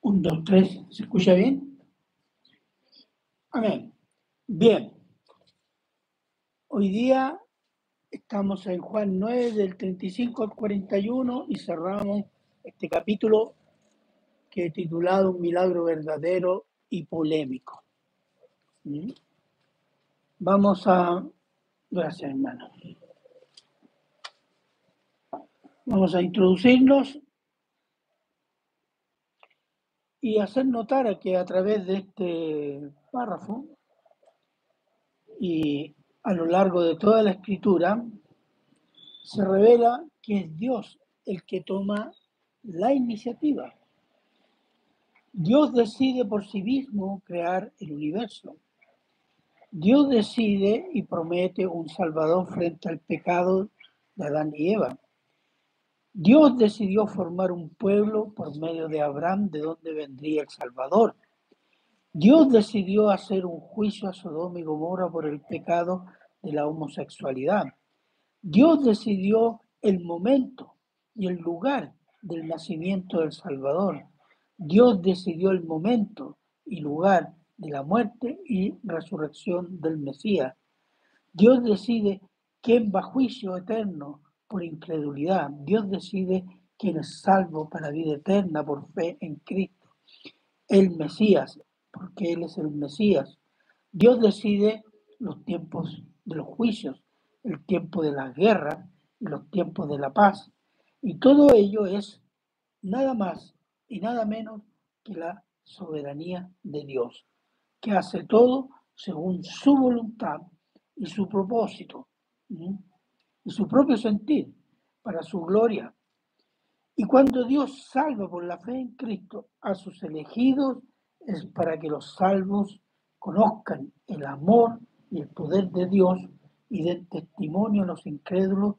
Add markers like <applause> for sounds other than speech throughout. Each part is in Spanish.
Un, dos, tres. ¿Se escucha bien? Amén. Bien. Hoy día estamos en Juan 9 del 35 al 41 y cerramos este capítulo que he titulado Un milagro verdadero y polémico. ¿Mm? Vamos a... Gracias, hermano. Vamos a introducirnos y hacer notar que a través de este párrafo y a lo largo de toda la escritura se revela que es Dios el que toma la iniciativa. Dios decide por sí mismo crear el universo. Dios decide y promete un Salvador frente al pecado de Adán y Eva. Dios decidió formar un pueblo por medio de Abraham de donde vendría el Salvador. Dios decidió hacer un juicio a Sodoma y Gomorra por el pecado de la homosexualidad. Dios decidió el momento y el lugar del nacimiento del Salvador. Dios decidió el momento y lugar de la muerte y resurrección del Mesías. Dios decide quién va a juicio eterno por incredulidad. Dios decide quién es salvo para vida eterna por fe en Cristo. El Mesías, porque Él es el Mesías. Dios decide los tiempos de los juicios, el tiempo de la guerra y los tiempos de la paz. Y todo ello es nada más y nada menos que la soberanía de Dios que hace todo según su voluntad y su propósito y su propio sentir para su gloria. Y cuando Dios salva por la fe en Cristo a sus elegidos, es para que los salvos conozcan el amor y el poder de Dios y den testimonio a los incrédulos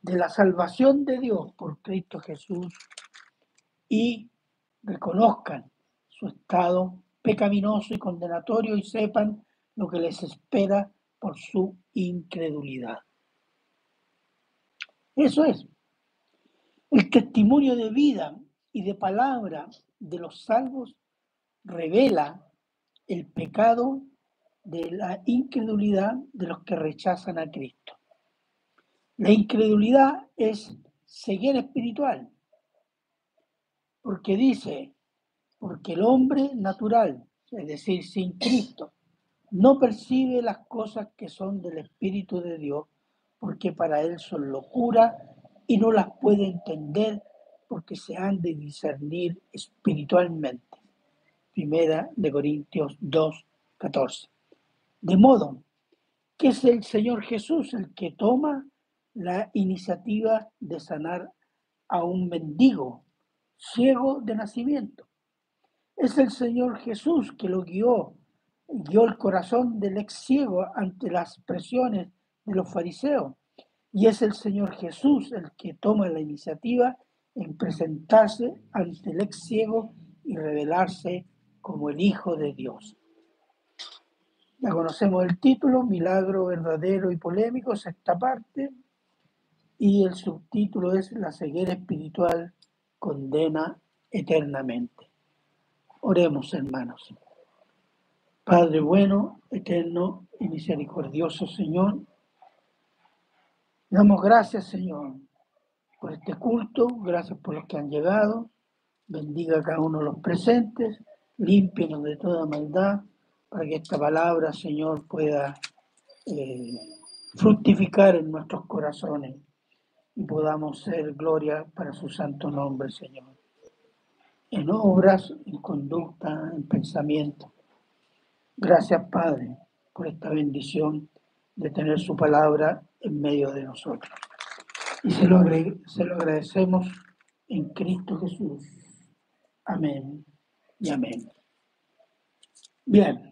de la salvación de Dios por Cristo Jesús y reconozcan su estado pecaminoso y condenatorio y sepan lo que les espera por su incredulidad. Eso es. El testimonio de vida y de palabra de los salvos revela el pecado de la incredulidad de los que rechazan a Cristo. La incredulidad es ceguera espiritual, porque dice, porque el hombre natural, es decir, sin Cristo, no percibe las cosas que son del Espíritu de Dios, porque para él son locura y no las puede entender porque se han de discernir espiritualmente. Primera de Corintios 2, 14. De modo que es el Señor Jesús el que toma la iniciativa de sanar a un mendigo ciego de nacimiento es el Señor Jesús que lo guió, guió el corazón del ex ciego ante las presiones de los fariseos. Y es el Señor Jesús el que toma la iniciativa en presentarse ante el ex ciego y revelarse como el Hijo de Dios. Ya conocemos el título, Milagro verdadero y polémico, sexta parte, y el subtítulo es La ceguera espiritual condena eternamente. Oremos, hermanos. Padre bueno, eterno y misericordioso Señor, damos gracias, Señor, por este culto, gracias por los que han llegado. Bendiga a cada uno de los presentes, límpienos de toda maldad, para que esta palabra, Señor, pueda eh, fructificar en nuestros corazones y podamos ser gloria para su santo nombre, Señor en obras, en conducta, en pensamiento. Gracias, Padre, por esta bendición de tener su palabra en medio de nosotros. Y se lo, se lo agradecemos en Cristo Jesús. Amén y amén. Bien.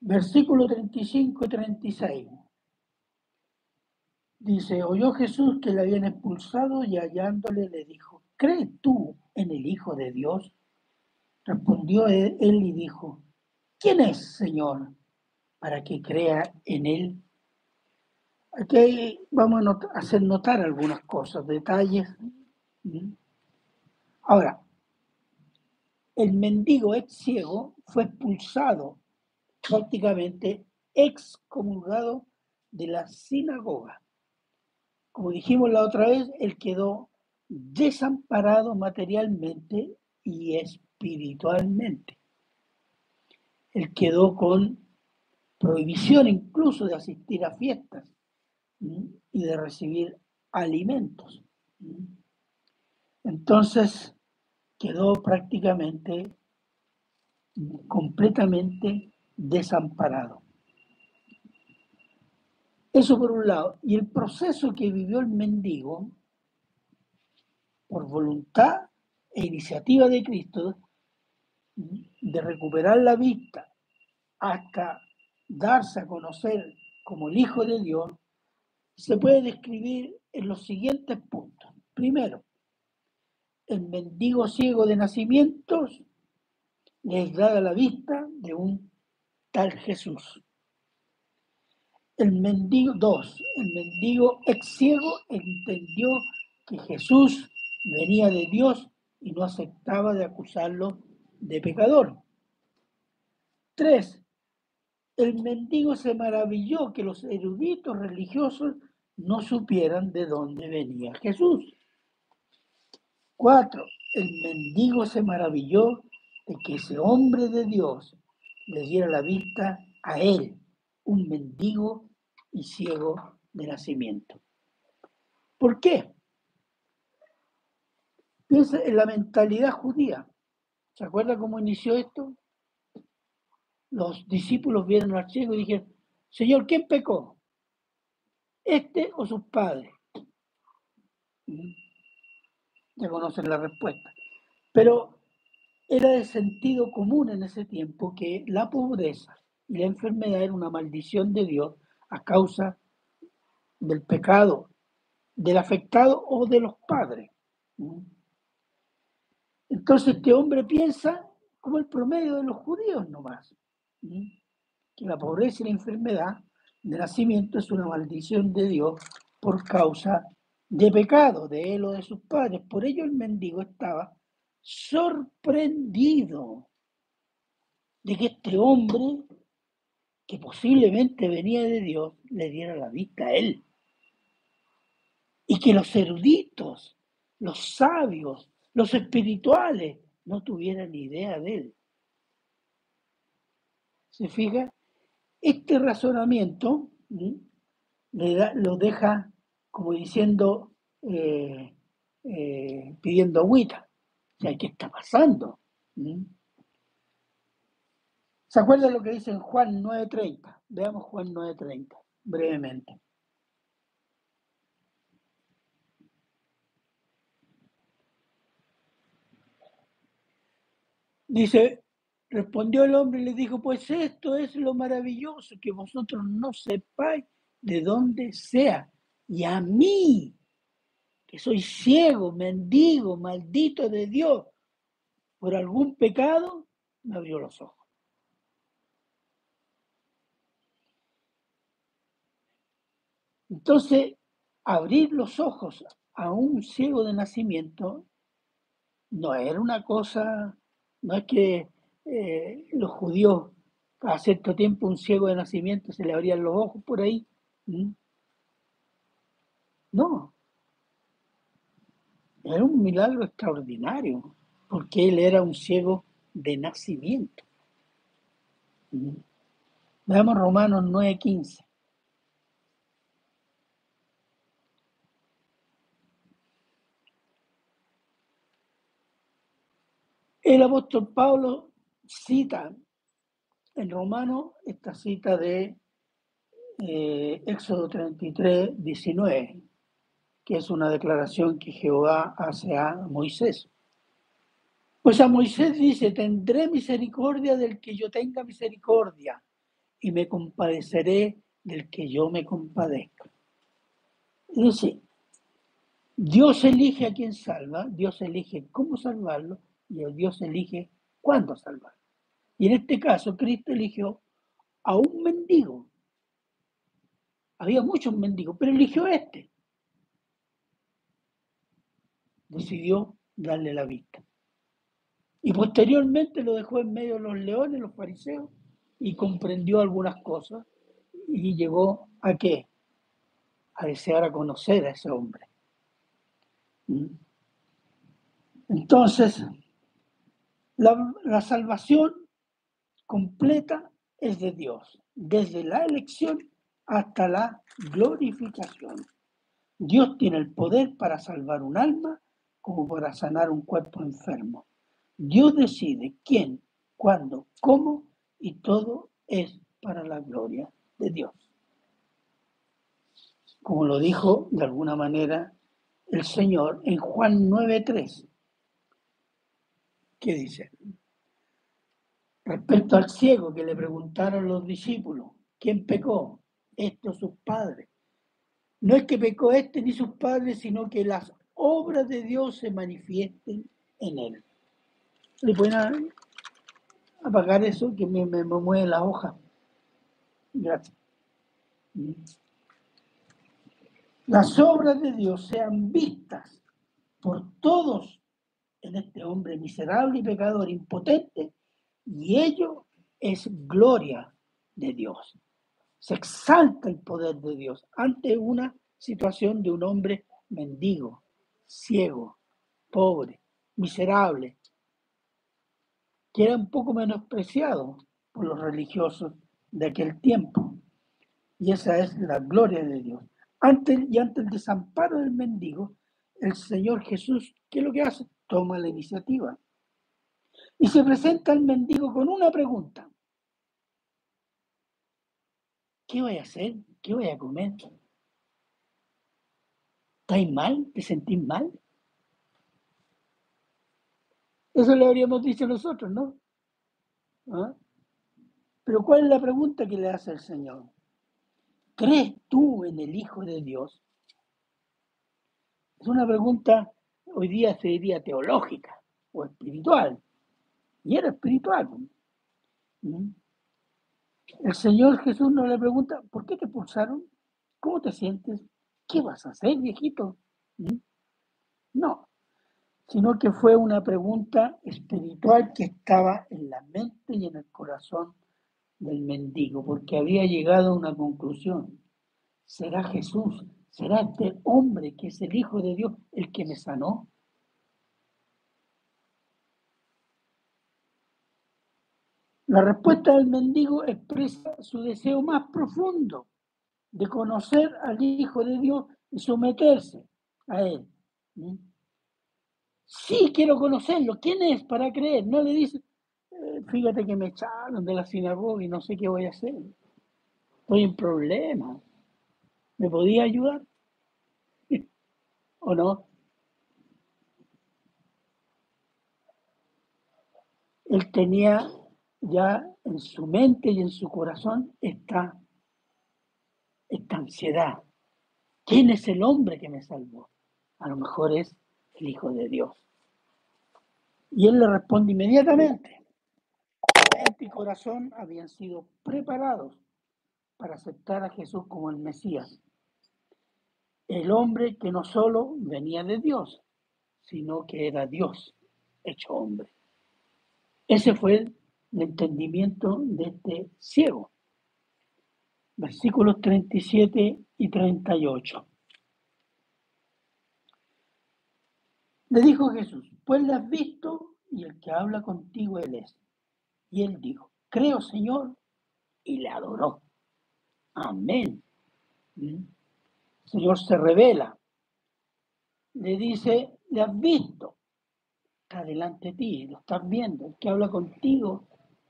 Versículo 35 y 36. Dice, oyó Jesús que le habían expulsado y hallándole le dijo, ¿crees tú en el Hijo de Dios? Respondió él y dijo, ¿quién es, Señor, para que crea en él? Aquí vamos a hacer notar algunas cosas, detalles. Ahora, el mendigo ex ciego fue expulsado, prácticamente excomulgado de la sinagoga. Como dijimos la otra vez, él quedó desamparado materialmente y espiritualmente. Él quedó con prohibición incluso de asistir a fiestas y de recibir alimentos. Entonces quedó prácticamente completamente desamparado. Eso por un lado. Y el proceso que vivió el mendigo, por voluntad e iniciativa de Cristo, de recuperar la vista hasta darse a conocer como el Hijo de Dios, se puede describir en los siguientes puntos. Primero, el mendigo ciego de nacimientos les da la vista de un tal Jesús. El mendigo, dos, el mendigo ex ciego entendió que Jesús venía de Dios y no aceptaba de acusarlo de pecador. Tres, el mendigo se maravilló que los eruditos religiosos no supieran de dónde venía Jesús. Cuatro, el mendigo se maravilló de que ese hombre de Dios le diera la vista a él, un mendigo y ciego de nacimiento. ¿Por qué? Piensa en la mentalidad judía. ¿Se acuerda cómo inició esto? Los discípulos vieron al ciego y dijeron, Señor, ¿quién pecó? este o sus padres. Ya conocen la respuesta. Pero era de sentido común en ese tiempo que la pobreza y la enfermedad era una maldición de Dios a causa del pecado del afectado o de los padres. Entonces este hombre piensa como el promedio de los judíos nomás, que la pobreza y la enfermedad de nacimiento es una maldición de Dios por causa de pecado de él o de sus padres. Por ello el mendigo estaba sorprendido de que este hombre, que posiblemente venía de Dios, le diera la vista a él. Y que los eruditos, los sabios, los espirituales no tuvieran idea de él. ¿Se fija? Este razonamiento lo deja como diciendo, eh, eh, pidiendo agüita. O sea, ¿qué está pasando? ¿Se acuerdan lo que dice en Juan 9.30? Veamos Juan 9.30, brevemente. Dice, Respondió el hombre y le dijo, pues esto es lo maravilloso, que vosotros no sepáis de dónde sea. Y a mí, que soy ciego, mendigo, maldito de Dios, por algún pecado, me abrió los ojos. Entonces, abrir los ojos a un ciego de nacimiento no era una cosa, no es que eh, los judíos, a cierto tiempo, un ciego de nacimiento se le abrían los ojos por ahí. No. Era un milagro extraordinario, porque él era un ciego de nacimiento. Veamos Romanos 9:15. El apóstol Pablo cita en Romano esta cita de eh, Éxodo 33, 19, que es una declaración que Jehová hace a Moisés. Pues a Moisés dice, tendré misericordia del que yo tenga misericordia y me compadeceré del que yo me compadezca. Dice, Dios elige a quien salva, Dios elige cómo salvarlo y Dios elige cuándo salvarlo. Y en este caso, Cristo eligió a un mendigo, a Había muchos mendigos, pero eligió este. Decidió darle la vista. Y posteriormente lo dejó en medio de los leones, los fariseos, y comprendió algunas cosas y llegó a qué? A desear a conocer a ese hombre. Entonces, la, la salvación completa es de Dios, desde la elección hasta la glorificación. Dios tiene el poder para salvar un alma como para sanar un cuerpo enfermo. Dios decide quién, cuándo, cómo y todo es para la gloria de Dios. Como lo dijo de alguna manera el Señor en Juan 9:3. ¿Qué dice? Respecto al ciego que le preguntaron los discípulos, ¿quién pecó? Esto sus padres. No es que pecó este ni sus padres, sino que las obras de Dios se manifiesten en él. ¿Le pueden apagar eso que me, me, mueve la hoja? Gracias. Las obras de Dios sean vistas por todos en este hombre miserable y pecador impotente, y ello es gloria de Dios. Se exalta el poder de Dios ante una situación de un hombre mendigo, ciego, pobre, miserable, que era un poco menospreciado por los religiosos de aquel tiempo. Y esa es la gloria de Dios. Ante, y ante el desamparo del mendigo, el Señor Jesús, ¿qué es lo que hace? Toma la iniciativa. Y se presenta al mendigo con una pregunta. ¿Qué voy a hacer? ¿Qué voy a comer? ¿Estáis mal? ¿Te sentís mal? Eso le habríamos dicho nosotros, ¿no? ¿Ah? Pero ¿cuál es la pregunta que le hace el Señor? ¿Crees tú en el Hijo de Dios? Es una pregunta, hoy día se diría teológica o espiritual. Y era espiritual. ¿Mm? El Señor Jesús no le pregunta, ¿por qué te pulsaron? ¿Cómo te sientes? ¿Qué vas a hacer, viejito? ¿Mm? No, sino que fue una pregunta espiritual que estaba en la mente y en el corazón del mendigo, porque había llegado a una conclusión. ¿Será Jesús? ¿Será este hombre que es el Hijo de Dios el que me sanó? La respuesta del mendigo expresa su deseo más profundo de conocer al Hijo de Dios y someterse a Él. Sí, quiero conocerlo. ¿Quién es para creer? No le dice, eh, fíjate que me echaron de la sinagoga y no sé qué voy a hacer. Estoy en problemas. ¿Me podía ayudar? <laughs> ¿O no? Él tenía ya en su mente y en su corazón esta, esta ansiedad. ¿Quién es el hombre que me salvó? A lo mejor es el Hijo de Dios. Y él le responde inmediatamente. Mente y corazón habían sido preparados para aceptar a Jesús como el Mesías. El hombre que no solo venía de Dios, sino que era Dios hecho hombre. Ese fue el entendimiento de este ciego. Versículos 37 y 38. Le dijo Jesús, pues le has visto y el que habla contigo él es. Y él dijo, creo Señor, y le adoró. Amén. ¿Mm? El Señor se revela. Le dice, le has visto. Está delante de ti, lo estás viendo. El que habla contigo,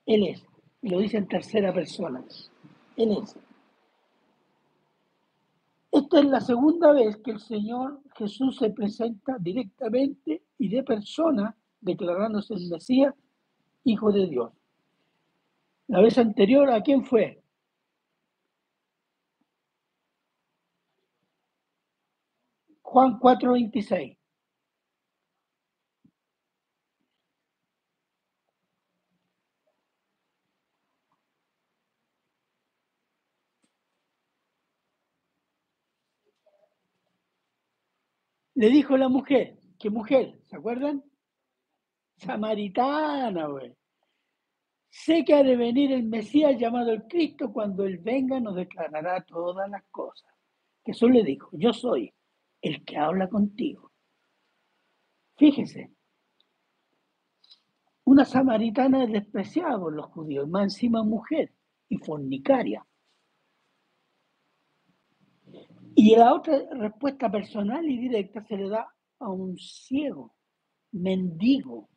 él es. Y lo dice en tercera persona. Él es. Esta es la segunda vez que el Señor Jesús se presenta directamente y de persona, declarándose el Mesías, Hijo de Dios. La vez anterior, ¿a quién fue? Juan 4:26. Le dijo la mujer, ¿qué mujer? ¿Se acuerdan? Samaritana, güey. Sé que ha de venir el Mesías llamado el Cristo, cuando Él venga nos declarará todas las cosas. Jesús le dijo, yo soy el que habla contigo. Fíjese, una samaritana es despreciada por los judíos, más encima mujer y fornicaria. Y la otra respuesta personal y directa se le da a un ciego, mendigo.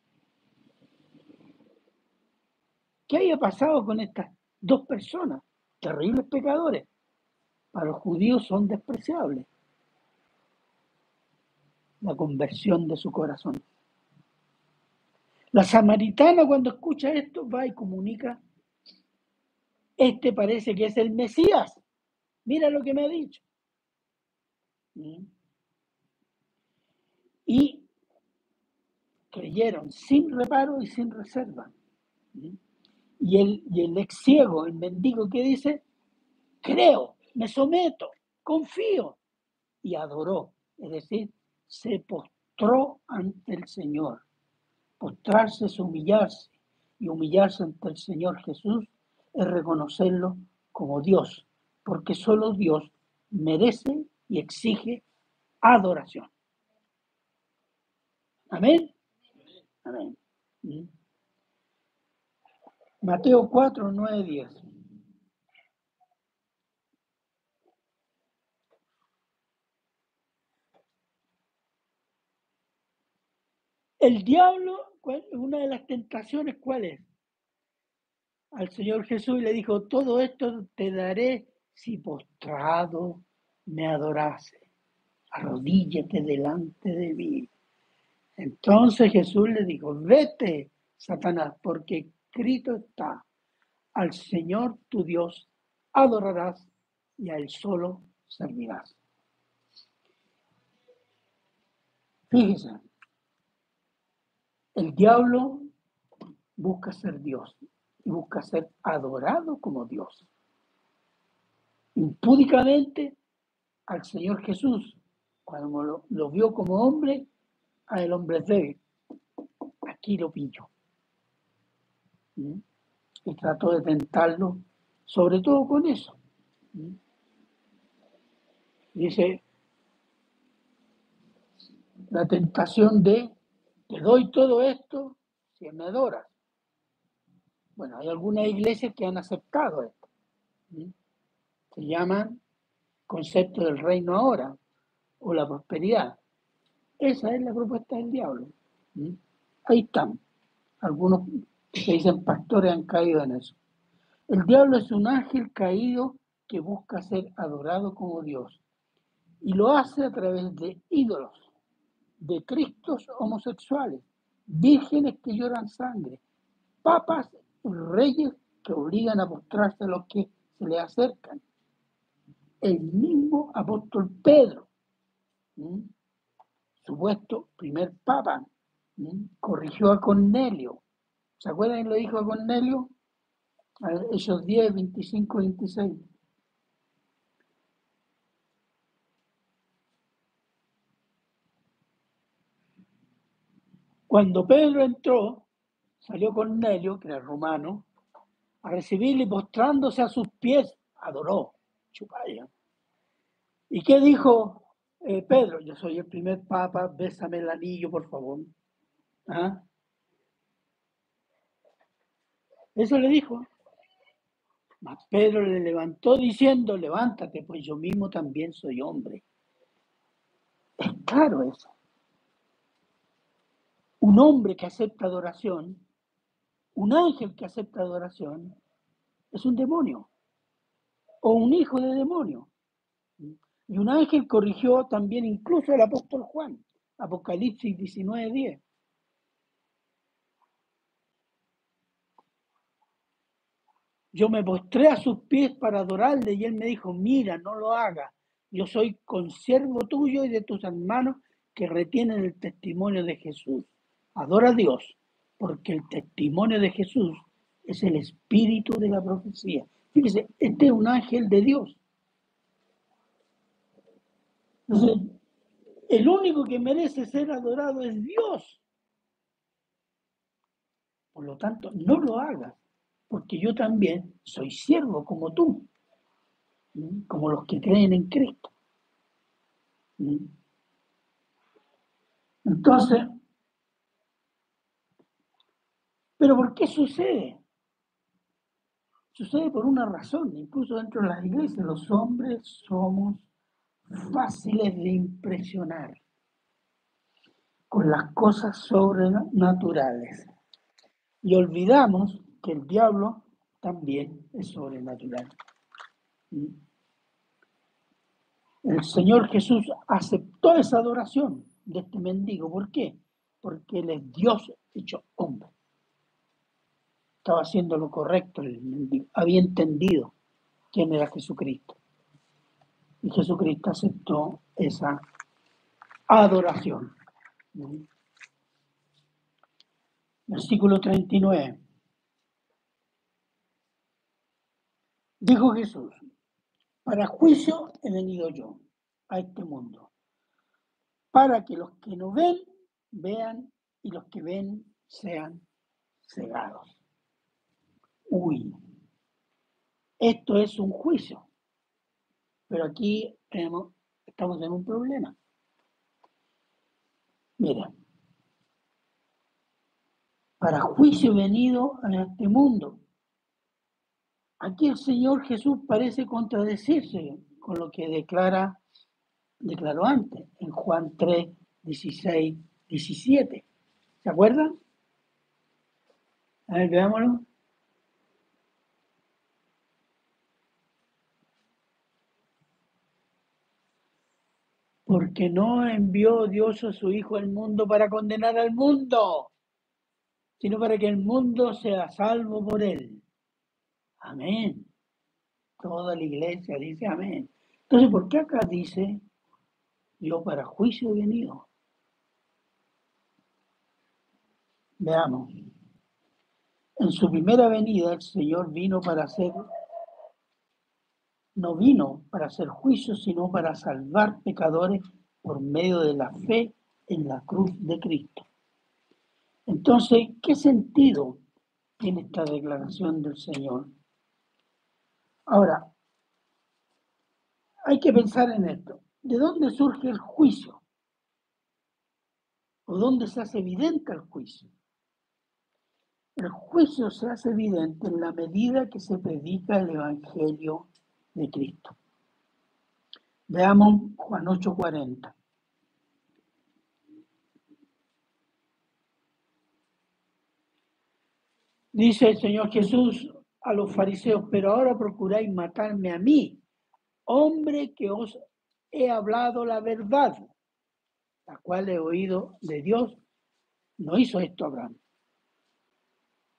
¿Qué haya pasado con estas dos personas? Terribles pecadores. Para los judíos son despreciables. La conversión de su corazón. La samaritana cuando escucha esto va y comunica, este parece que es el Mesías. Mira lo que me ha dicho. Y creyeron sin reparo y sin reserva. Y el, y el ex ciego, el mendigo que dice, creo, me someto, confío. Y adoró, es decir, se postró ante el Señor. Postrarse es humillarse y humillarse ante el Señor Jesús es reconocerlo como Dios, porque solo Dios merece y exige adoración. Amén. Amén. Mateo 4, 9, 10. El diablo, una de las tentaciones, ¿cuál es? Al Señor Jesús le dijo, todo esto te daré si postrado me adorase. Arrodíllate delante de mí. Entonces Jesús le dijo, vete, Satanás, porque escrito está, al Señor tu Dios adorarás y a Él solo servirás. Fíjense, el diablo busca ser Dios y busca ser adorado como Dios. Impúdicamente al Señor Jesús, cuando lo, vio como hombre, a el hombre débil. Aquí lo pilló. ¿Mm? Y trató de tentarlo, sobre todo con eso. ¿Mm? Dice, la tentación de te doy todo esto si me adoras. Bueno, hay algunas iglesias que han aceptado esto. Se llaman concepto del reino ahora o la prosperidad. Esa es la propuesta del diablo. Ahí están. Algunos que dicen pastores han caído en eso. El diablo es un ángel caído que busca ser adorado como Dios. Y lo hace a través de ídolos de cristos homosexuales, vírgenes que lloran sangre, papas y reyes que obligan a postrarse a los que se le acercan. El mismo apóstol Pedro, supuesto primer papa, corrigió a Cornelio. ¿Se acuerdan lo dijo a Cornelio? esos 10, 25, 26. Cuando Pedro entró, salió Cornelio, que era romano, a recibirle y postrándose a sus pies, adoró. Chupaya. ¿Y qué dijo eh, Pedro? Yo soy el primer papa, bésame el anillo, por favor. ¿Ah? Eso le dijo. Mas Pedro le levantó diciendo, levántate, pues yo mismo también soy hombre. Es claro eso un hombre que acepta adoración, un ángel que acepta adoración, es un demonio o un hijo de demonio. Y un ángel corrigió también incluso al apóstol Juan, Apocalipsis 19:10. Yo me postré a sus pies para adorarle y él me dijo, mira, no lo hagas. Yo soy consiervo tuyo y de tus hermanos que retienen el testimonio de Jesús. Adora a Dios, porque el testimonio de Jesús es el espíritu de la profecía. Fíjese, este es un ángel de Dios. Entonces, El único que merece ser adorado es Dios. Por lo tanto, no lo hagas, porque yo también soy siervo como tú, como los que creen en Cristo. Entonces, ¿pero por qué sucede? Sucede por una razón, incluso dentro de las iglesias los hombres somos fáciles de impresionar con las cosas sobrenaturales. Y olvidamos que el diablo también es sobrenatural. El Señor Jesús aceptó esa adoración de este mendigo. ¿Por qué? Porque Él es Dios hecho hombre. Estaba haciendo lo correcto. Había entendido quién era Jesucristo. Y Jesucristo aceptó esa adoración. Versículo 39. Dijo Jesús, para juicio he venido yo a este mundo, para que los que no ven, vean, y los que ven sean cegados. Uy, esto es un juicio, pero aquí tenemos, estamos en un problema. Mira, para juicio venido a este mundo. Aquí el Señor Jesús parece contradecirse con lo que declara, declaró antes, en Juan 3, 16, 17. ¿Se acuerdan? A ver, veámoslo. Porque no envió Dios a su Hijo al mundo para condenar al mundo, sino para que el mundo sea salvo por él. Amén. Toda la iglesia dice amén. Entonces, ¿por qué acá dice yo para juicio he venido? Veamos. En su primera venida el Señor vino para hacer no vino para hacer juicio, sino para salvar pecadores por medio de la fe en la cruz de Cristo. Entonces, ¿qué sentido tiene esta declaración del Señor? Ahora, hay que pensar en esto. ¿De dónde surge el juicio? ¿O dónde se hace evidente el juicio? El juicio se hace evidente en la medida que se predica el Evangelio de Cristo. Veamos Juan 8:40. Dice el Señor Jesús a los fariseos, pero ahora procuráis matarme a mí, hombre que os he hablado la verdad, la cual he oído de Dios. No hizo esto Abraham.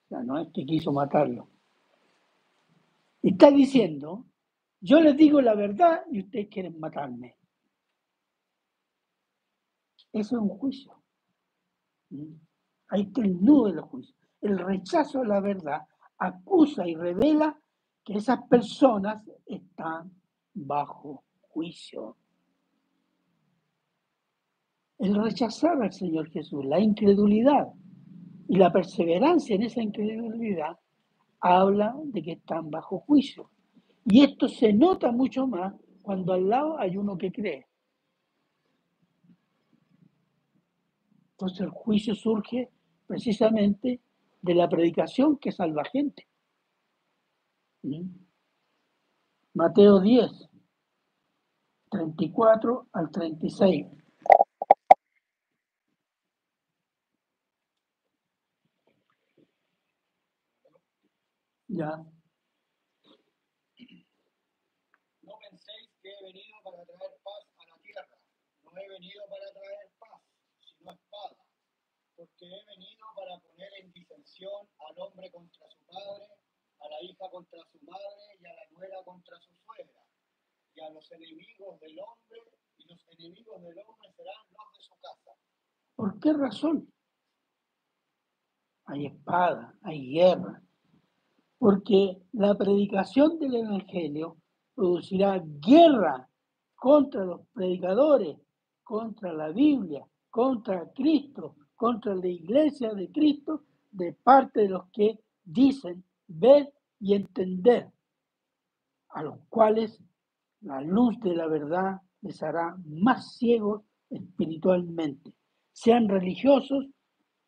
O sea, no es que quiso matarlo. Está diciendo yo les digo la verdad y ustedes quieren matarme. Eso es un juicio. Ahí está el nudo de los juicios. El rechazo a la verdad acusa y revela que esas personas están bajo juicio. El rechazar al Señor Jesús, la incredulidad y la perseverancia en esa incredulidad habla de que están bajo juicio. Y esto se nota mucho más cuando al lado hay uno que cree. Entonces el juicio surge precisamente de la predicación que salva gente. ¿Mm? Mateo 10, 34 al 36. Ya. He venido para traer paz, sino espada, porque he venido para poner en disensión al hombre contra su padre, a la hija contra su madre y a la nuera contra su suegra, y a los enemigos del hombre, y los enemigos del hombre serán los de su casa. ¿Por qué razón? Hay espada, hay guerra, porque la predicación del Evangelio producirá guerra contra los predicadores contra la Biblia, contra Cristo, contra la iglesia de Cristo, de parte de los que dicen ver y entender, a los cuales la luz de la verdad les hará más ciegos espiritualmente, sean religiosos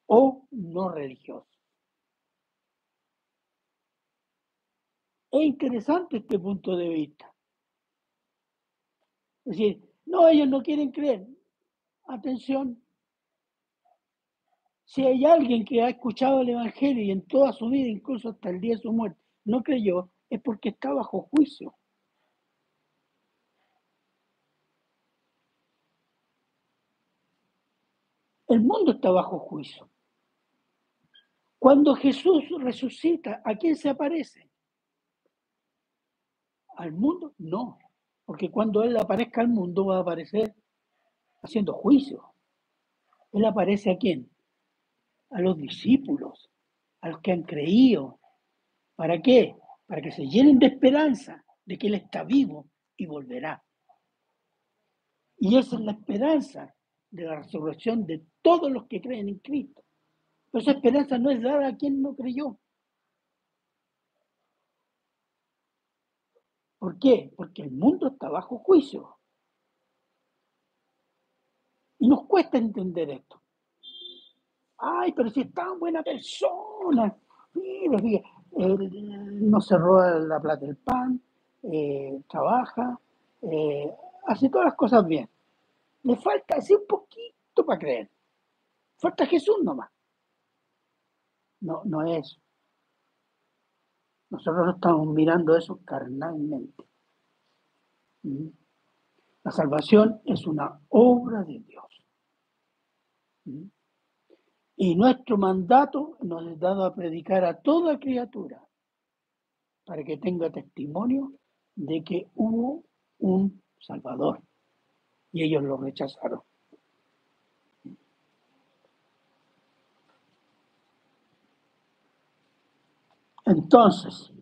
o no religiosos. Es interesante este punto de vista. Es decir, no, ellos no quieren creer. Atención. Si hay alguien que ha escuchado el Evangelio y en toda su vida, incluso hasta el día de su muerte, no creyó, es porque está bajo juicio. El mundo está bajo juicio. Cuando Jesús resucita, ¿a quién se aparece? ¿Al mundo? No, porque cuando Él aparezca al mundo va a aparecer haciendo juicio. Él aparece a quién? A los discípulos, a los que han creído. ¿Para qué? Para que se llenen de esperanza de que Él está vivo y volverá. Y esa es la esperanza de la resurrección de todos los que creen en Cristo. Pero esa esperanza no es dada a quien no creyó. ¿Por qué? Porque el mundo está bajo juicio. Y nos cuesta entender esto. Ay, pero si es tan buena persona. No se roba la plata del pan, eh, trabaja, eh, hace todas las cosas bien. Le falta así un poquito para creer. Falta Jesús nomás. No, no es. Nosotros estamos mirando eso carnalmente. ¿Mm? La salvación es una obra de Dios. ¿Mm? Y nuestro mandato nos es dado a predicar a toda criatura para que tenga testimonio de que hubo un Salvador. Y ellos lo rechazaron. Entonces,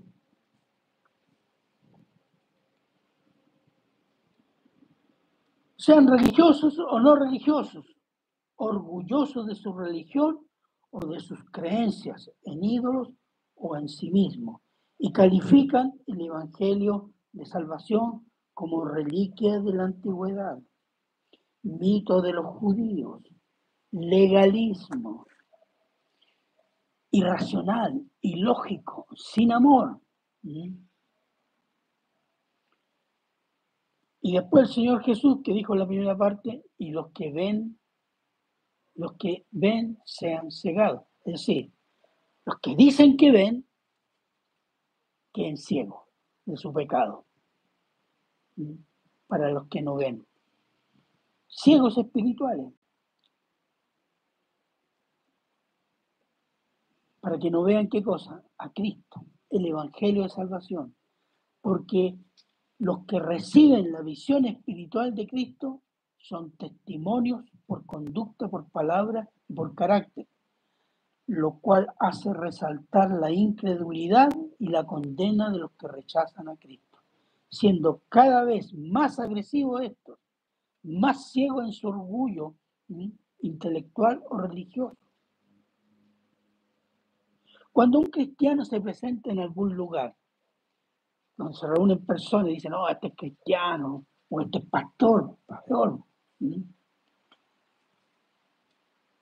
sean religiosos o no religiosos, orgullosos de su religión o de sus creencias en ídolos o en sí mismos, y califican el Evangelio de salvación como reliquia de la antigüedad, mito de los judíos, legalismo, irracional, ilógico, sin amor. Y después el Señor Jesús que dijo en la primera parte, y los que ven, los que ven sean cegados. Es decir, los que dicen que ven, queden ciegos de su pecado. Para los que no ven. Ciegos espirituales. Para que no vean qué cosa, a Cristo, el Evangelio de Salvación. Porque los que reciben la visión espiritual de Cristo son testimonios por conducta, por palabra y por carácter, lo cual hace resaltar la incredulidad y la condena de los que rechazan a Cristo, siendo cada vez más agresivos estos, más ciegos en su orgullo intelectual o religioso cuando un cristiano se presenta en algún lugar, donde se reúnen personas y dicen, no, este es cristiano, o este es pastor, pastor. Y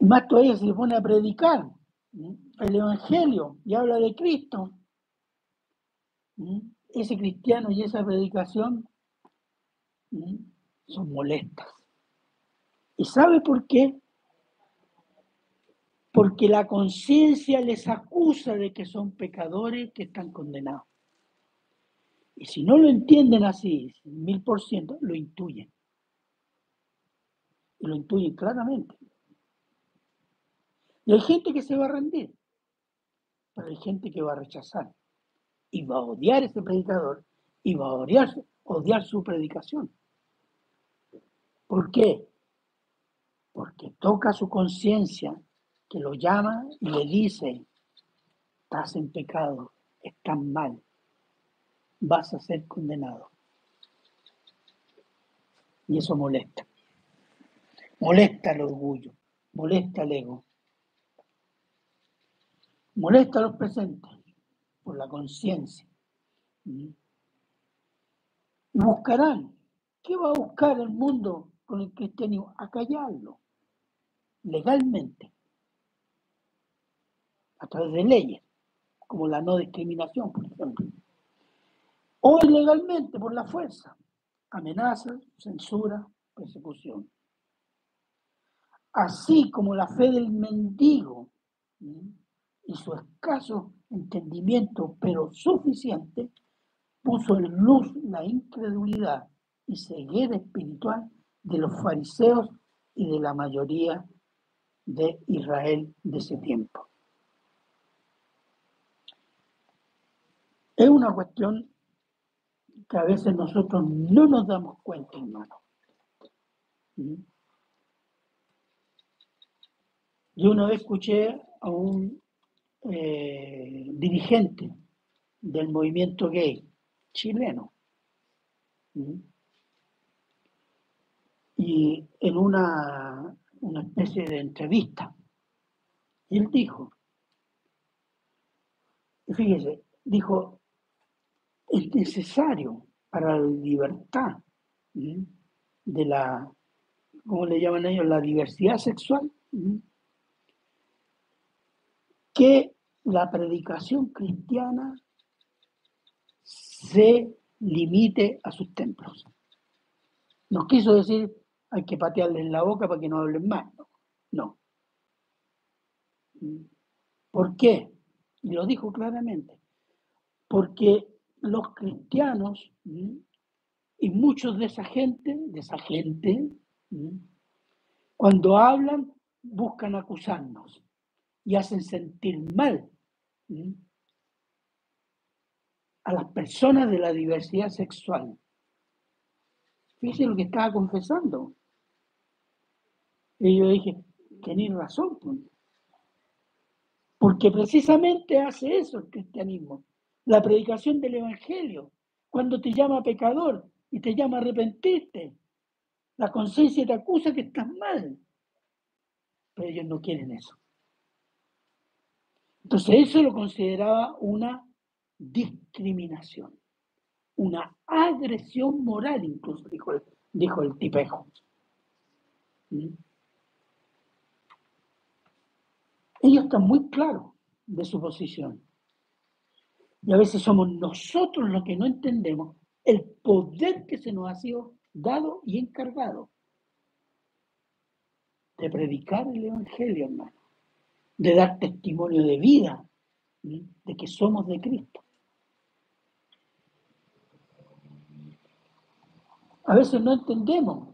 más todavía se pone a predicar el Evangelio y habla de Cristo. Ese cristiano y esa predicación son molestas. ¿Y sabe por qué? Porque la conciencia les acusa de que son pecadores que están condenados. Y si no lo entienden así, mil por ciento, lo intuyen. Y lo intuyen claramente. Y hay gente que se va a rendir, pero hay gente que va a rechazar y va a odiar a ese predicador y va a odiar, odiar su predicación. ¿Por qué? Porque toca su conciencia que lo llama y le dice, estás en pecado, estás mal, vas a ser condenado. Y eso molesta. Molesta el orgullo, molesta el ego, molesta a los presentes por la conciencia. Y buscarán. ¿Qué va a buscar el mundo con el cristianismo? A callarlo, legalmente, a través de leyes, como la no discriminación, por ejemplo. O ilegalmente, por la fuerza, amenazas, censura, persecución. Así como la fe del mendigo y su escaso entendimiento, pero suficiente, puso en luz la incredulidad y ceguera espiritual de los fariseos y de la mayoría de Israel de ese tiempo. Es una cuestión que a veces nosotros no nos damos cuenta, hermano. Yo una vez escuché a un eh, dirigente del movimiento gay chileno. Y en una, una especie de entrevista, él dijo, fíjese, dijo, es necesario para la libertad de la, ¿cómo le llaman ellos? La diversidad sexual, que la predicación cristiana se limite a sus templos. No quiso decir hay que patearle en la boca para que no hablen más. No. ¿Por qué? Y lo dijo claramente. Porque los cristianos y muchos de esa gente, de esa gente, cuando hablan buscan acusarnos y hacen sentir mal a las personas de la diversidad sexual. Fíjense lo que estaba confesando. Y yo dije, tenéis razón, pues. porque precisamente hace eso el cristianismo la predicación del Evangelio, cuando te llama pecador y te llama arrepentirte. La conciencia te acusa que estás mal, pero ellos no quieren eso. Entonces eso lo consideraba una discriminación, una agresión moral incluso, dijo el, dijo el tipejo. ¿Mm? Ellos están muy claros de su posición. Y a veces somos nosotros los que no entendemos el poder que se nos ha sido dado y encargado de predicar el Evangelio, hermano, de dar testimonio de vida, de que somos de Cristo. A veces no entendemos,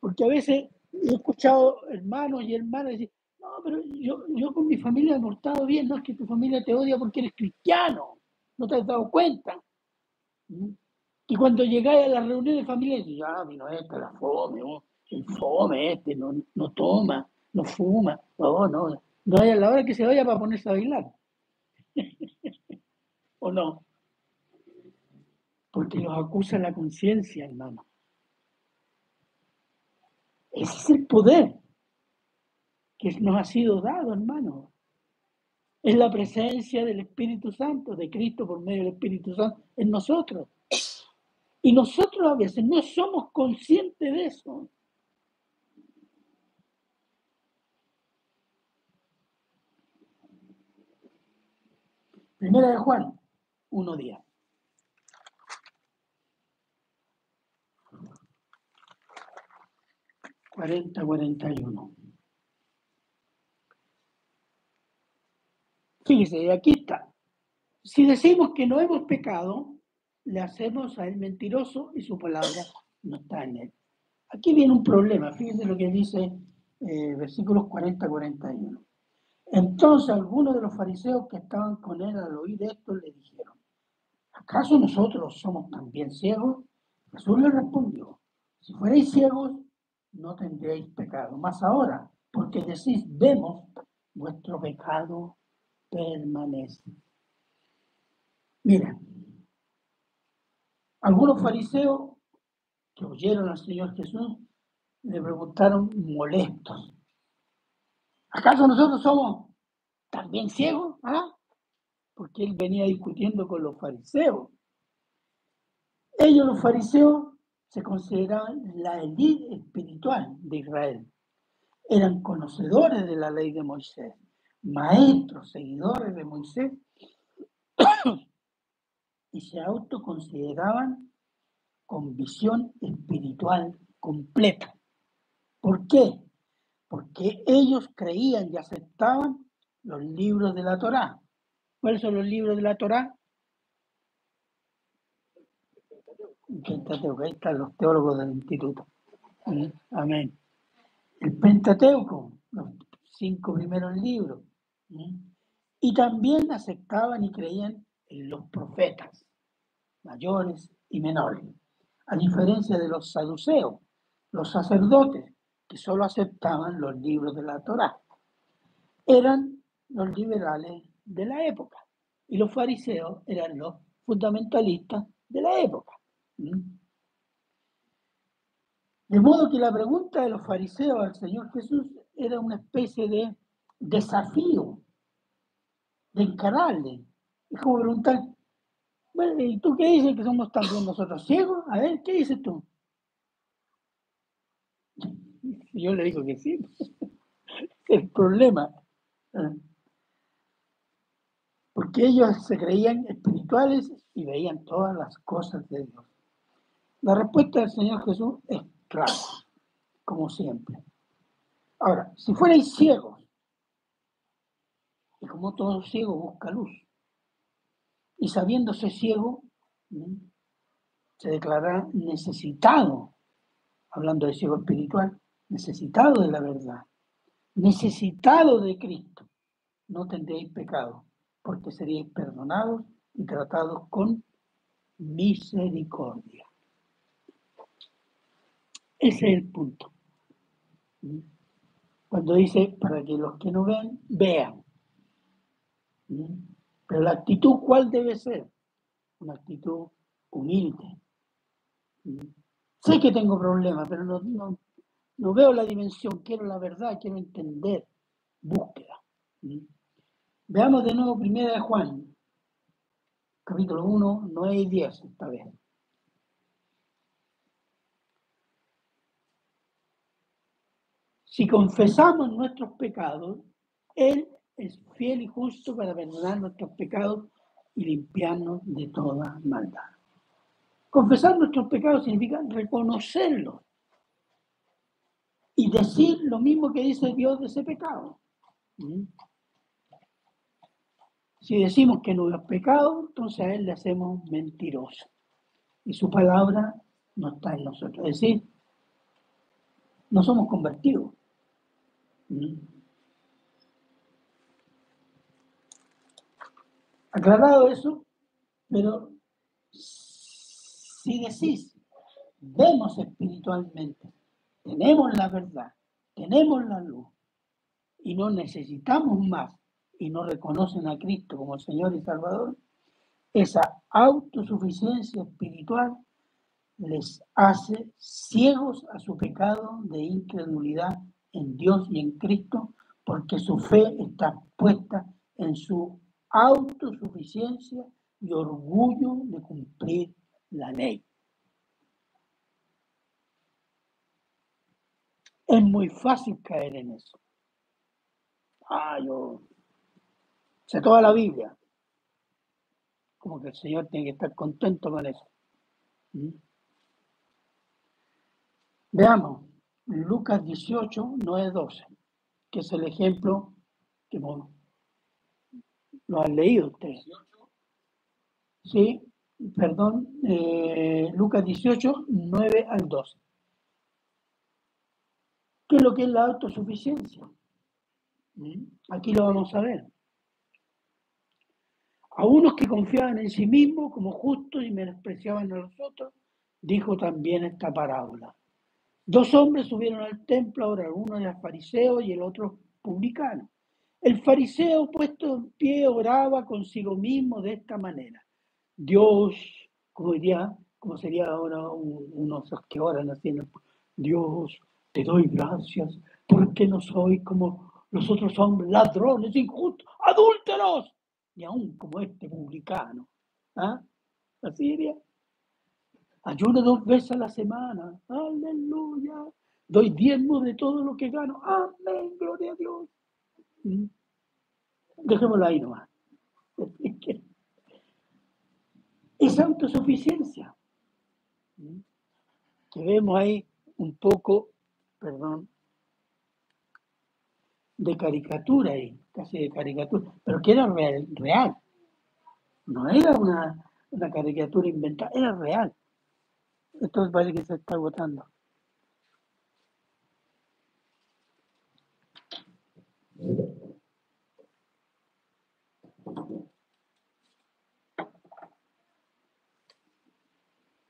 porque a veces he escuchado hermanos y hermanas decir, no, pero yo, yo con mi familia he portado bien, no es que tu familia te odia porque eres cristiano no te has dado cuenta. Y cuando llegáis a la reunión de familia, dices, ya, vino este, la fome, oh, el fome este, no, no toma, no fuma, no, no, no hay a la hora que se vaya para ponerse a bailar. <laughs> ¿O no? Porque los acusa la conciencia, hermano. Ese es el poder que nos ha sido dado, hermano. Es la presencia del Espíritu Santo, de Cristo por medio del Espíritu Santo en nosotros. Y nosotros a veces no somos conscientes de eso. Primera de Juan, uno día. Cuarenta, cuarenta y uno. Fíjese, aquí está. Si decimos que no hemos pecado, le hacemos a él mentiroso y su palabra no está en él. Aquí viene un problema. Fíjese lo que dice eh, versículos 40-41. Entonces algunos de los fariseos que estaban con él al oír esto le dijeron, ¿acaso nosotros somos también ciegos? Jesús le respondió, si fuerais ciegos, no tendréis pecado. Más ahora, porque decís, vemos, vuestro pecado permanece. Mira, algunos fariseos que oyeron al Señor Jesús le preguntaron molestos, ¿acaso nosotros somos también ciegos? ¿Ah? Porque él venía discutiendo con los fariseos. Ellos, los fariseos, se consideraban la élite espiritual de Israel. Eran conocedores de la ley de Moisés, maestros, seguidores de Moisés, <coughs> y se autoconsideraban con visión espiritual completa. ¿Por qué? Porque ellos creían y aceptaban los libros de la Torá. ¿Cuáles son los libros de la Torá? Pentateuco, ahí están los teólogos del instituto. Amén. El Pentateuco, los cinco primeros libros. Y también aceptaban y creían en los profetas, mayores y menores. A diferencia de los saduceos, los sacerdotes, que solo aceptaban los libros de la Torá. Eran los liberales de la época. Y los fariseos eran los fundamentalistas de la época. ¿Mm? De modo que la pregunta de los fariseos al Señor Jesús era una especie de desafío, de encararle. Es como preguntar, bueno, ¿y tú qué dices que somos también nosotros ciegos? A ver, ¿qué dices tú? Yo le digo que sí. <laughs> El problema. ¿eh? Porque ellos se creían espirituales y veían todas las cosas de Dios. La respuesta del Señor Jesús es clara, como siempre. Ahora, si fuerais ciegos, como todo ciego busca luz, y sabiéndose ciego, se declara necesitado, hablando de ciego espiritual, necesitado de la verdad, necesitado de Cristo, no tendréis pecado, porque seríais perdonados y tratados con misericordia. Ese es el punto. Cuando dice, para que los que no ven, vean. Pero la actitud, ¿cuál debe ser? Una actitud humilde. Sé que tengo problemas, pero no, no, veo la dimensión, quiero la verdad, quiero entender. Búsqueda. Veamos de nuevo primera de Juan, capítulo 1, 9 y 10 esta vez. Si confesamos nuestros pecados, Él es fiel y justo para perdonar nuestros pecados y limpiarnos de toda maldad. Confesar nuestros pecados significa reconocerlos y decir lo mismo que dice Dios de ese pecado. ¿Mm? Si decimos que no es pecado, entonces a Él le hacemos mentiroso. Y su palabra no está en nosotros. Es decir, no somos convertidos. Aclarado eso, pero si decís, vemos espiritualmente, tenemos la verdad, tenemos la luz y no necesitamos más y no reconocen a Cristo como Señor y Salvador, esa autosuficiencia espiritual les hace ciegos a su pecado de incredulidad en Dios y en Cristo, porque su fe está puesta en su autosuficiencia y orgullo de cumplir la ley. Es muy fácil caer en eso. Ah, yo sé toda la Biblia. Como que el Señor tiene que estar contento con eso. ¿Mm? Veamos. Lucas 18, 9, 12, que es el ejemplo que lo han leído ustedes. Sí, perdón, eh, Lucas 18, 9 al 12. ¿Qué es lo que es la autosuficiencia? ¿Mm? Aquí lo vamos a ver. A unos que confiaban en sí mismos como justos y menospreciaban a los otros, dijo también esta parábola. Dos hombres subieron al templo, ahora uno era fariseo y el otro publicano. El fariseo puesto en pie oraba consigo mismo de esta manera. Dios, como diría, como sería ahora unos que oran así, Dios, te doy gracias porque no soy como los otros hombres, ladrones, injustos, adúlteros, ni aún como este publicano. ¿Ah? ¿La Siria? Ayuno dos veces a la semana. Aleluya. Doy diezmo de todo lo que gano. Amén. Gloria a Dios. ¿Mm? Dejémoslo ahí nomás. <laughs> Esa autosuficiencia ¿Mm? que vemos ahí un poco, perdón, de caricatura ahí, casi de caricatura, pero que era real, real. No era una, una caricatura inventada, era real. Esto parece que se está agotando.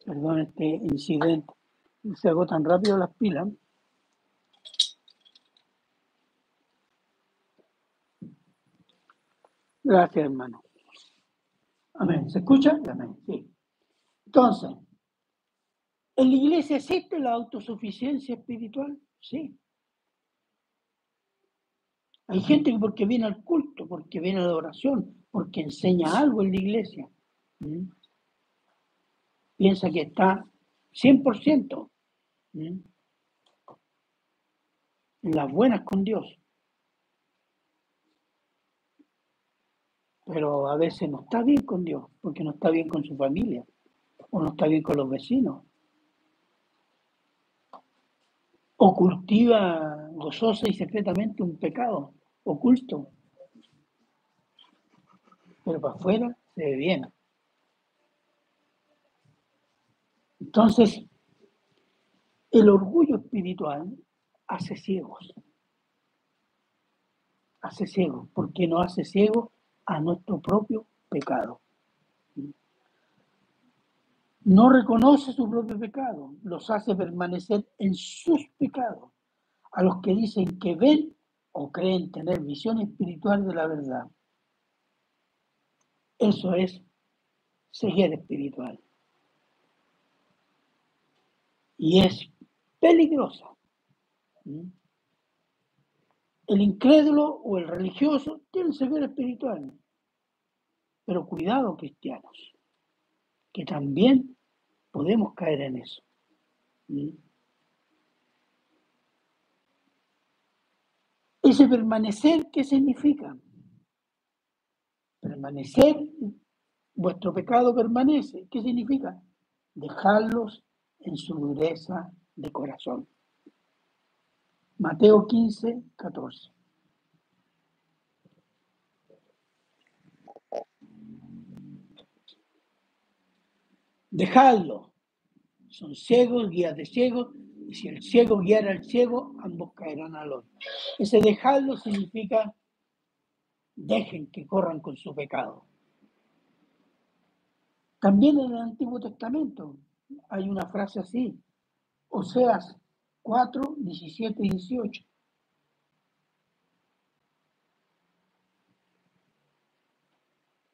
Perdón este incidente. Se agotan rápido las pilas. Gracias, hermano. Amén. ¿Se escucha? Amén. Sí. Entonces, ¿en la iglesia existe la autosuficiencia espiritual? Sí. Hay gente que porque viene al culto, porque viene a la oración, porque enseña algo en la iglesia, piensa que está 100% en las buenas con Dios. Pero a veces no está bien con Dios, porque no está bien con su familia, o no está bien con los vecinos. O cultiva gozosa y secretamente un pecado oculto. Pero para afuera se ve bien. Entonces, el orgullo espiritual hace ciegos. Hace ciegos, porque no hace ciegos a nuestro propio pecado. No reconoce su propio pecado, los hace permanecer en sus pecados. A los que dicen que ven o creen tener visión espiritual de la verdad. Eso es seguir espiritual. Y es peligrosa. El incrédulo o el religioso tiene ceguera espiritual. Pero cuidado, cristianos, que también podemos caer en eso. Ese permanecer, ¿qué significa? Permanecer, vuestro pecado permanece. ¿Qué significa? Dejarlos en su dureza de corazón. Mateo 15, 14. Dejadlo. Son ciegos, guías de ciegos, y si el ciego guiara al ciego, ambos caerán al otro. Ese dejarlo significa dejen que corran con su pecado. También en el Antiguo Testamento hay una frase así, Oseas 4, 17 y 18.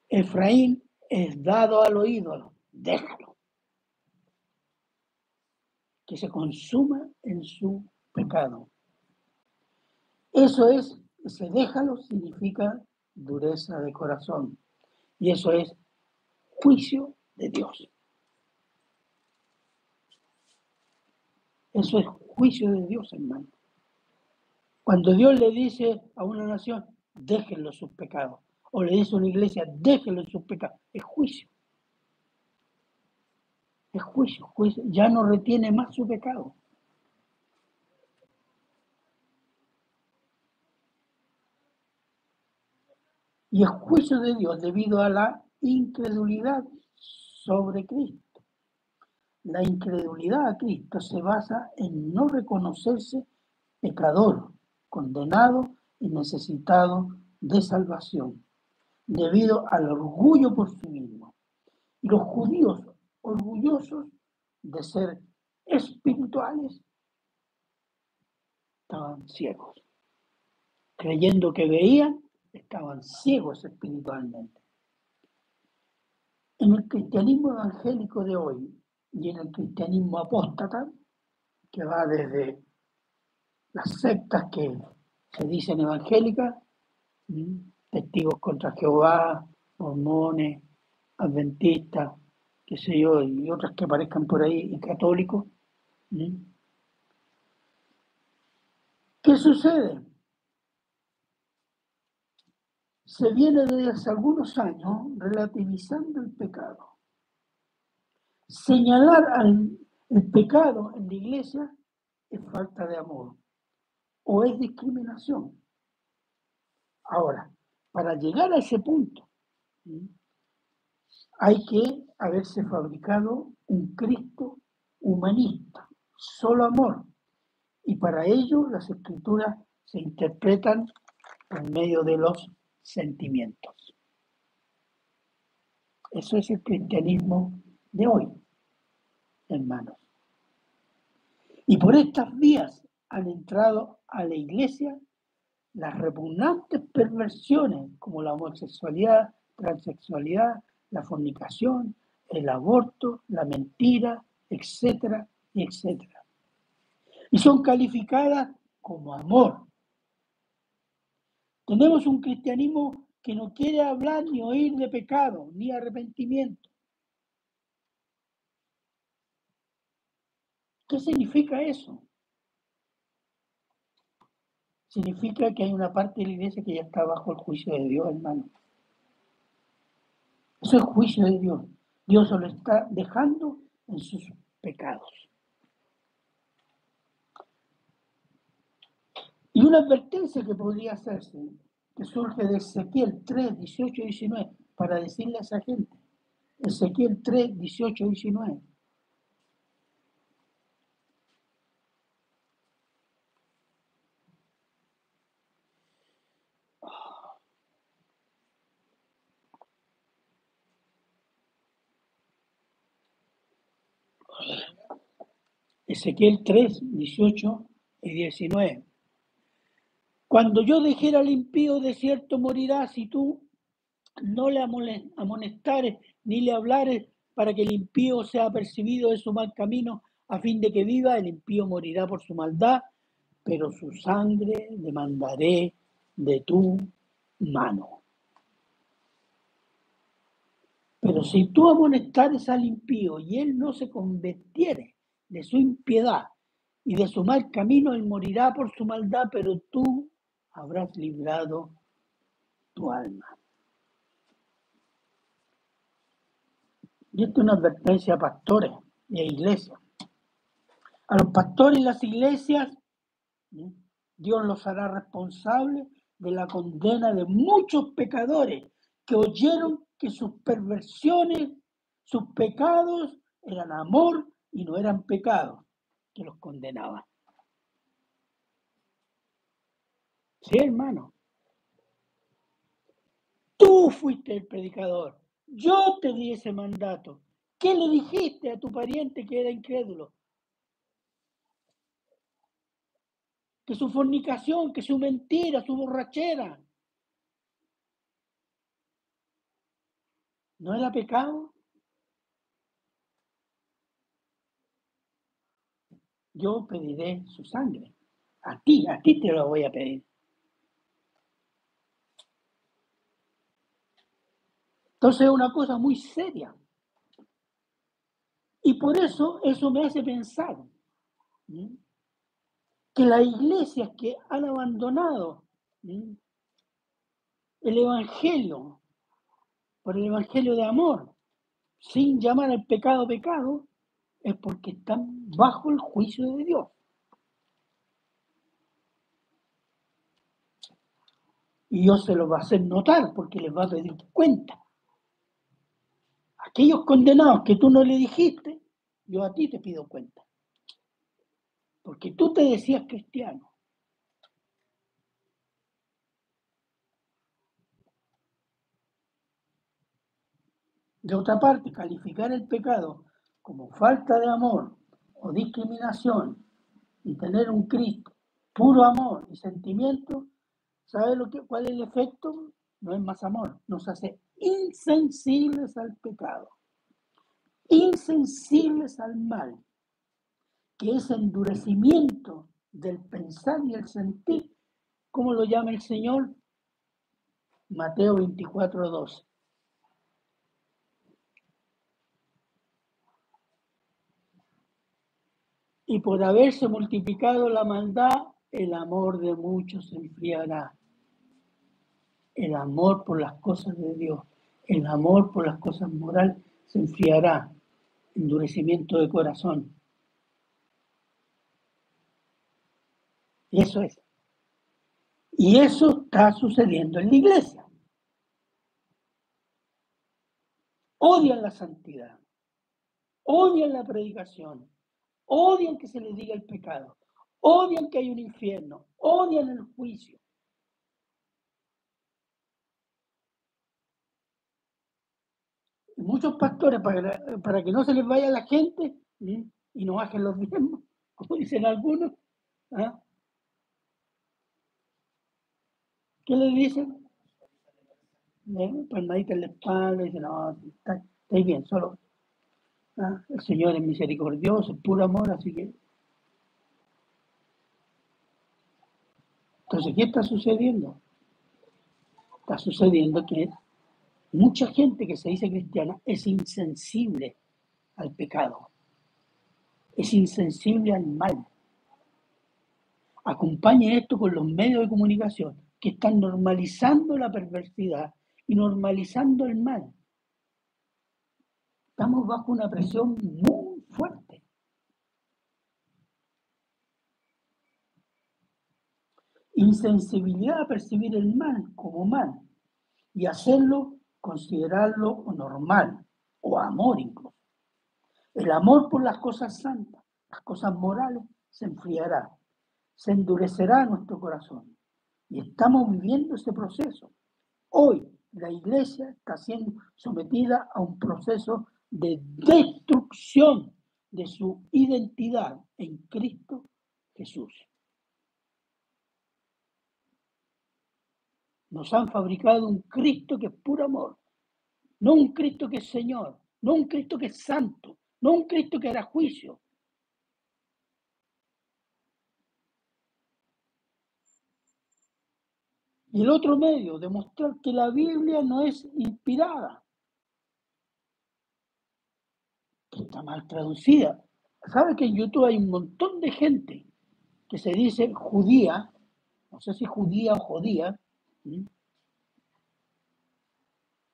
Efraín es dado al oído, déjalo que se consuma en su pecado. Eso es, ese déjalo significa dureza de corazón. Y eso es juicio de Dios. Eso es juicio de Dios, hermano. Cuando Dios le dice a una nación, déjenlo sus pecados, o le dice a una iglesia, déjenlo sus pecados, es juicio es juicio, juicio, ya no retiene más su pecado. Y es juicio de Dios debido a la incredulidad sobre Cristo. La incredulidad a Cristo se basa en no reconocerse pecador, condenado y necesitado de salvación, debido al orgullo por sí mismo. Y los judíos orgullosos de ser espirituales, estaban ciegos. Creyendo que veían, estaban ciegos espiritualmente. En el cristianismo evangélico de hoy y en el cristianismo apóstata, que va desde las sectas que se dicen evangélicas, testigos contra Jehová, mormones, adventistas, qué sé yo, y otras que aparezcan por ahí, y católicos. ¿Qué sucede? Se viene desde hace algunos años relativizando el pecado. Señalar al, el pecado en la iglesia es falta de amor o es discriminación. Ahora, para llegar a ese punto, hay que haberse fabricado un Cristo humanista, solo amor. Y para ello las escrituras se interpretan por medio de los sentimientos. Eso es el cristianismo de hoy, hermanos. Y por estas vías han entrado a la iglesia las repugnantes perversiones como la homosexualidad, transexualidad, la fornicación, el aborto, la mentira, etcétera, etcétera. Y son calificadas como amor. Tenemos un cristianismo que no quiere hablar ni oír de pecado, ni arrepentimiento. ¿Qué significa eso? significa que hay una parte de la iglesia que ya está bajo el juicio de Dios, hermano. Eso es el juicio de Dios. Dios se lo está dejando en sus pecados. Y una advertencia que podría hacerse, que surge de Ezequiel 3, 18 y 19, para decirle a esa gente, Ezequiel 3, 18 y 19. Ezequiel 3, 18 y 19. Cuando yo dijera al impío de cierto morirá si tú no le amonestares ni le hablares para que el impío sea percibido de su mal camino a fin de que viva, el impío morirá por su maldad, pero su sangre demandaré de tu mano. Pero si tú amonestares al impío y él no se convirtiere, de su impiedad y de su mal camino, él morirá por su maldad, pero tú habrás librado tu alma. Y esto es una advertencia a pastores y a iglesias. A los pastores y las iglesias, Dios los hará responsables de la condena de muchos pecadores que oyeron que sus perversiones, sus pecados eran amor y no eran pecados que los condenaban. Sí, hermano. Tú fuiste el predicador. Yo te di ese mandato. ¿Qué le dijiste a tu pariente que era incrédulo? Que su fornicación, que su mentira, su borrachera. ¿No era pecado? Yo pediré su sangre. A ti, a ti te lo voy a pedir. Entonces es una cosa muy seria. Y por eso eso me hace pensar que las iglesias que han abandonado el Evangelio por el Evangelio de amor, sin llamar al pecado pecado, es porque están bajo el juicio de Dios. Y Dios se lo va a hacer notar porque les va a pedir cuenta. Aquellos condenados que tú no le dijiste, yo a ti te pido cuenta. Porque tú te decías cristiano. De otra parte, calificar el pecado como falta de amor o discriminación y tener un Cristo puro amor y sentimiento, ¿sabe lo que, cuál es el efecto? No es más amor, nos hace insensibles al pecado, insensibles al mal, que es endurecimiento del pensar y el sentir. ¿Cómo lo llama el Señor? Mateo 24, 12. Y por haberse multiplicado la maldad, el amor de muchos se enfriará. El amor por las cosas de Dios, el amor por las cosas morales se enfriará. Endurecimiento de corazón. Eso es. Y eso está sucediendo en la iglesia. Odian la santidad, odian la predicación, odian que se les diga el pecado, odian que hay un infierno, odian el juicio. muchos pastores, para, para, que no se les vaya la gente y no bajen los mismos, <laughs> como dicen algunos, ¿ah? ¿Qué le dicen? ¿Eh? Palmadita en la espalda, dicen, no, estáis bien, solo. ¿Ah? El Señor es misericordioso, es puro amor, así que. Entonces, ¿qué está sucediendo? Está sucediendo que mucha gente que se dice cristiana es insensible al pecado, es insensible al mal. Acompañe esto con los medios de comunicación que están normalizando la perversidad y normalizando el mal. Estamos bajo una presión muy fuerte. Insensibilidad a percibir el mal como mal y hacerlo, considerarlo normal o amor incluso. El amor por las cosas santas, las cosas morales, se enfriará, se endurecerá nuestro corazón y estamos viviendo ese proceso. Hoy la iglesia está siendo sometida a un proceso de destrucción de su identidad en Cristo Jesús. Nos han fabricado un Cristo que es puro amor, no un Cristo que es Señor, no un Cristo que es santo, no un Cristo que hará juicio, Y el otro medio, demostrar que la Biblia no es inspirada, que está mal traducida. ¿Sabe que en YouTube hay un montón de gente que se dice judía, no sé si judía o jodía,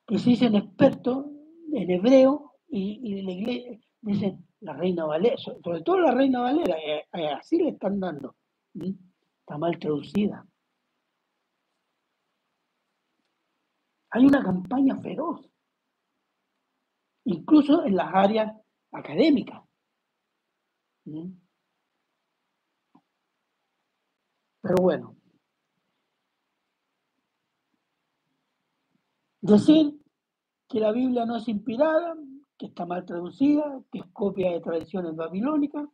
que se dicen expertos en hebreo y, y la iglesia dicen la reina Valera, sobre todo la reina Valera, eh, eh, así le están dando. Está mal traducida. Hay una campaña feroz, incluso en las áreas académicas. ¿Mm? Pero bueno, decir que la Biblia no es inspirada, que está mal traducida, que es copia de tradiciones babilónicas,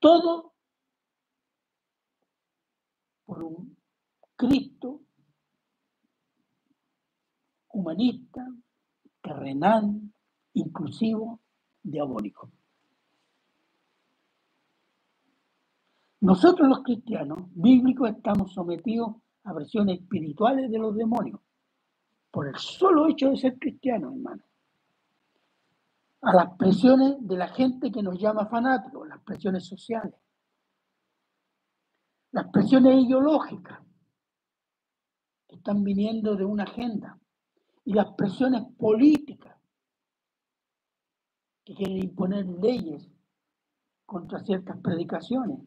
todo por un Cristo humanista, terrenal, inclusivo, diabólico. Nosotros los cristianos bíblicos estamos sometidos a presiones espirituales de los demonios, por el solo hecho de ser cristianos, hermano. A las presiones de la gente que nos llama fanáticos, las presiones sociales, las presiones ideológicas que están viniendo de una agenda, y las presiones políticas que quieren imponer leyes contra ciertas predicaciones,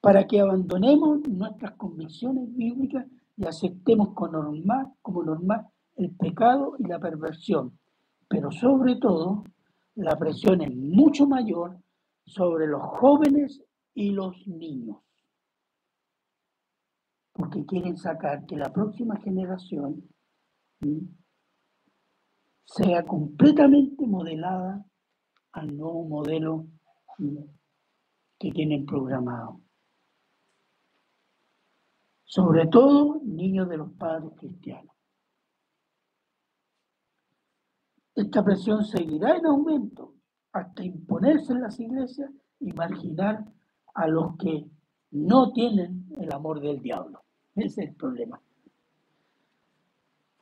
para que abandonemos nuestras convicciones bíblicas y aceptemos como normal, como normal el pecado y la perversión. Pero sobre todo, la presión es mucho mayor sobre los jóvenes y los niños, porque quieren sacar que la próxima generación sea completamente modelada al nuevo modelo que tienen programado. Sobre todo niños de los padres cristianos. Esta presión seguirá en aumento hasta imponerse en las iglesias y marginar a los que no tienen el amor del diablo. Ese es el problema.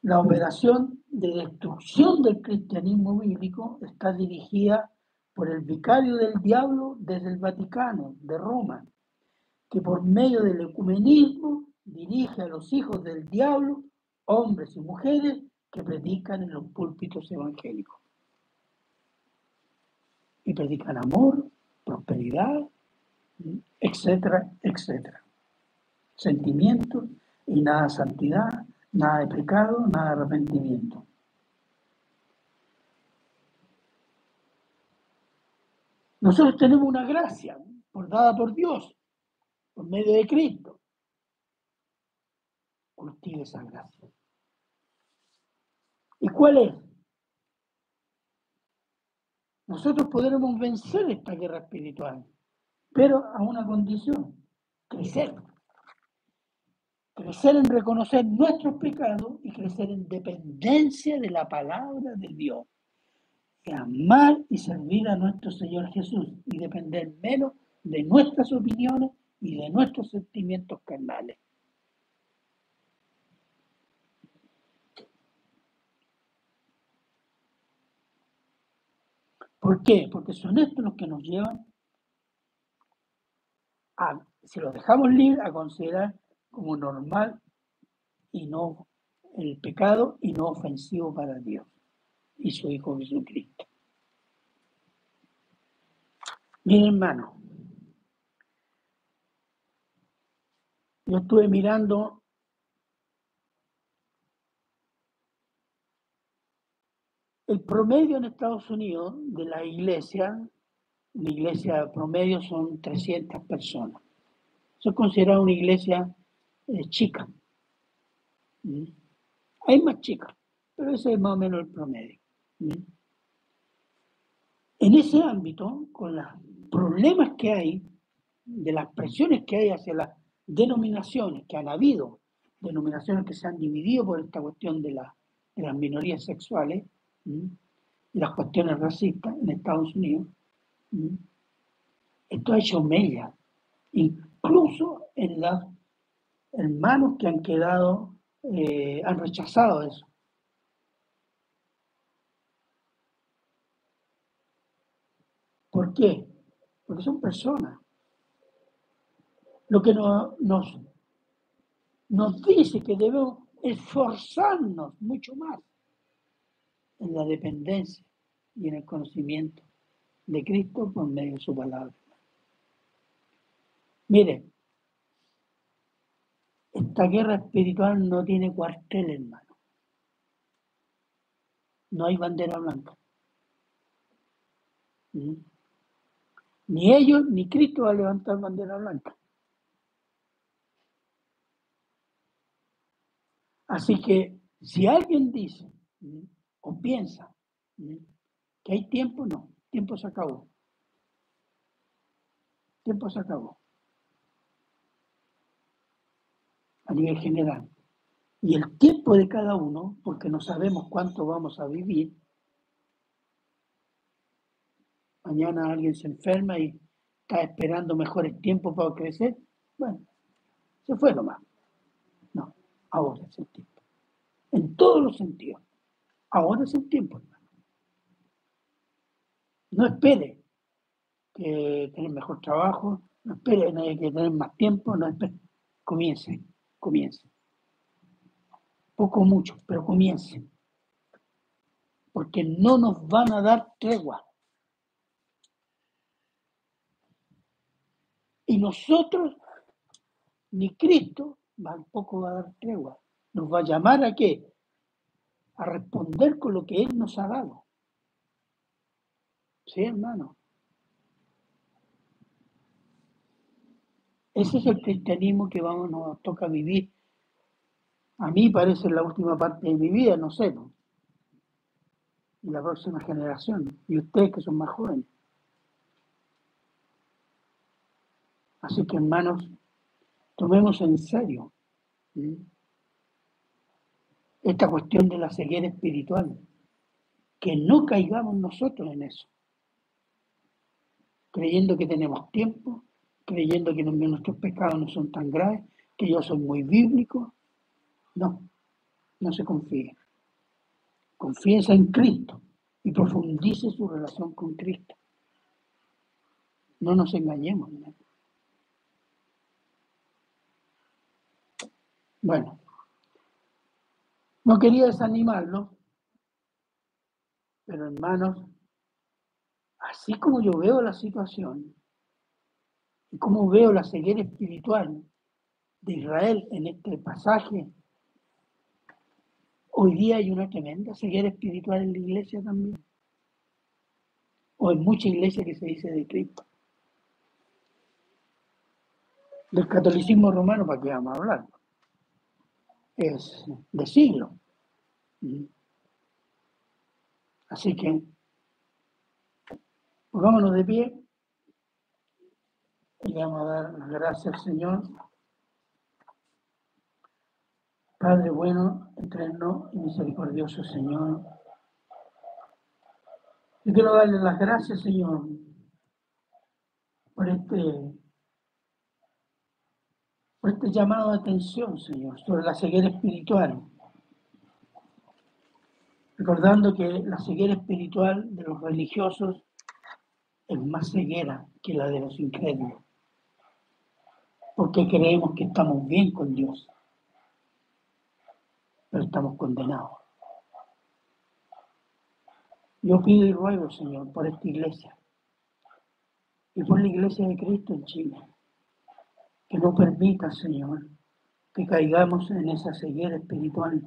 La operación de destrucción del cristianismo bíblico está dirigida por el vicario del diablo desde el Vaticano, de Roma, que por medio del ecumenismo dirige a los hijos del diablo, hombres y mujeres, que predican en los púlpitos evangélicos. Y predican amor, prosperidad, etcétera, etcétera. Sentimientos y nada santidad, nada de pecado, nada de arrepentimiento. Nosotros tenemos una gracia por, dada por Dios, por medio de Cristo. Cultive esa gracia. ¿Y cuál es? Nosotros podremos vencer esta guerra espiritual, pero a una condición, crecer. Crecer en reconocer nuestros pecados y crecer en dependencia de la palabra de Dios. Y amar y servir a nuestro Señor Jesús y depender menos de nuestras opiniones y de nuestros sentimientos carnales. ¿Por qué? Porque son estos los que nos llevan a, si los dejamos libre, a considerar como normal y no el pecado y no ofensivo para Dios y su Hijo Jesucristo. Bien, hermano, yo estuve mirando El promedio en Estados Unidos de la iglesia, la iglesia promedio son 300 personas. Eso es considerado una iglesia eh, chica. ¿Mm? Hay más chicas, pero ese es más o menos el promedio. ¿Mm? En ese ámbito, con los problemas que hay, de las presiones que hay hacia las denominaciones que han habido, denominaciones que se han dividido por esta cuestión de, de las minorías sexuales, y las cuestiones racistas en Estados Unidos, esto ha hecho mella, incluso en las hermanos que han quedado, eh, han rechazado eso. ¿Por qué? Porque son personas. Lo que nos, nos, nos dice que debemos esforzarnos mucho más en la dependencia y en el conocimiento de Cristo por medio de su palabra. Mire, esta guerra espiritual no tiene cuartel, hermano. No hay bandera blanca. ¿Mm? Ni ellos ni Cristo va a levantar bandera blanca. Así que si alguien dice, ¿Mm? o piensa que hay tiempo, no, tiempo se acabó. Tiempo se acabó. A nivel general. Y el tiempo de cada uno, porque no sabemos cuánto vamos a vivir, mañana alguien se enferma y está esperando mejores tiempos para crecer, bueno, se fue nomás. No, ahora es el tiempo. En todos los sentidos. Ahora es el tiempo, hermano. No espere que tener mejor trabajo, no espere que tener más tiempo, no espere. Comience, comience. Poco mucho, pero comience. Porque no nos van a dar tregua. Y nosotros, ni Cristo, tampoco va a dar tregua. Nos va a llamar a qué? a responder con lo que Él nos ha dado. Sí, hermano. Ese es el cristianismo que vamos, nos toca vivir. A mí parece la última parte de mi vida, no sé. Y la próxima generación. Y ustedes que son más jóvenes. Así que, hermanos, tomemos en serio esta cuestión de la ceguera espiritual. Que no caigamos nosotros en eso, creyendo que tenemos tiempo creyendo que nuestros pecados no son tan graves, que yo soy muy bíblico. No, no se confíe. Confiesa en Cristo y profundice su relación con Cristo. No nos engañemos. Bueno, no quería desanimarlo, pero hermanos, así como yo veo la situación y como veo la ceguera espiritual de Israel en este pasaje, hoy día hay una tremenda ceguera espiritual en la iglesia también. O en mucha iglesia que se dice de Cristo. Del catolicismo romano, ¿para qué vamos a hablar? Es de siglo. Así que, pongámonos de pie y vamos a dar las gracias Señor. Padre bueno, eterno y misericordioso Señor. Yo quiero darle las gracias, Señor, por este, por este llamado de atención, Señor, sobre la ceguera espiritual recordando que la ceguera espiritual de los religiosos es más ceguera que la de los incrédulos, porque creemos que estamos bien con Dios, pero estamos condenados. Yo pido y ruego, Señor, por esta iglesia y por la iglesia de Cristo en Chile, que no permita, Señor, que caigamos en esa ceguera espiritual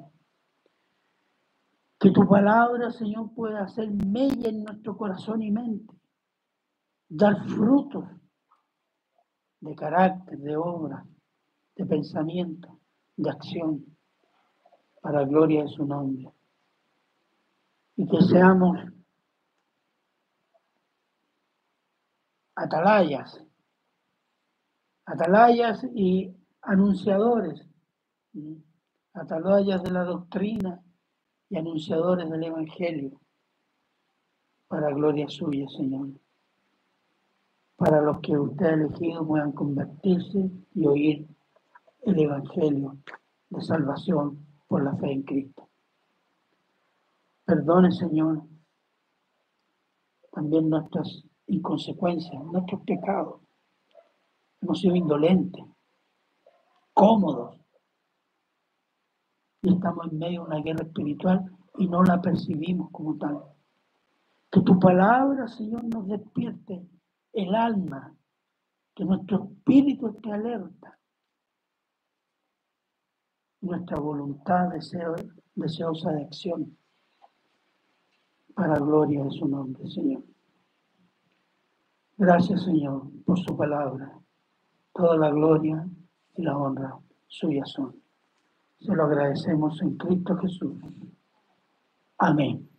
que tu palabra, Señor, pueda hacer mella en nuestro corazón y mente, dar frutos de carácter, de obra, de pensamiento, de acción, para gloria de su nombre. Y que seamos atalayas, atalayas y anunciadores, atalayas de la doctrina y anunciadores del Evangelio, para gloria suya, Señor. Para los que usted ha elegido puedan convertirse y oír el Evangelio de salvación por la fe en Cristo. Perdone, Señor, también nuestras inconsecuencias, nuestros pecados. Hemos sido indolentes, cómodos, y estamos en medio de una guerra espiritual y no la percibimos como tal. Que tu palabra, Señor, nos despierte el alma, que nuestro espíritu esté alerta, nuestra voluntad deseo, deseosa de acción, para gloria de su nombre, Señor. Gracias, Señor, por su palabra. Toda la gloria y la honra suya son. Se lo agradecemos en Cristo Jesús. Amén.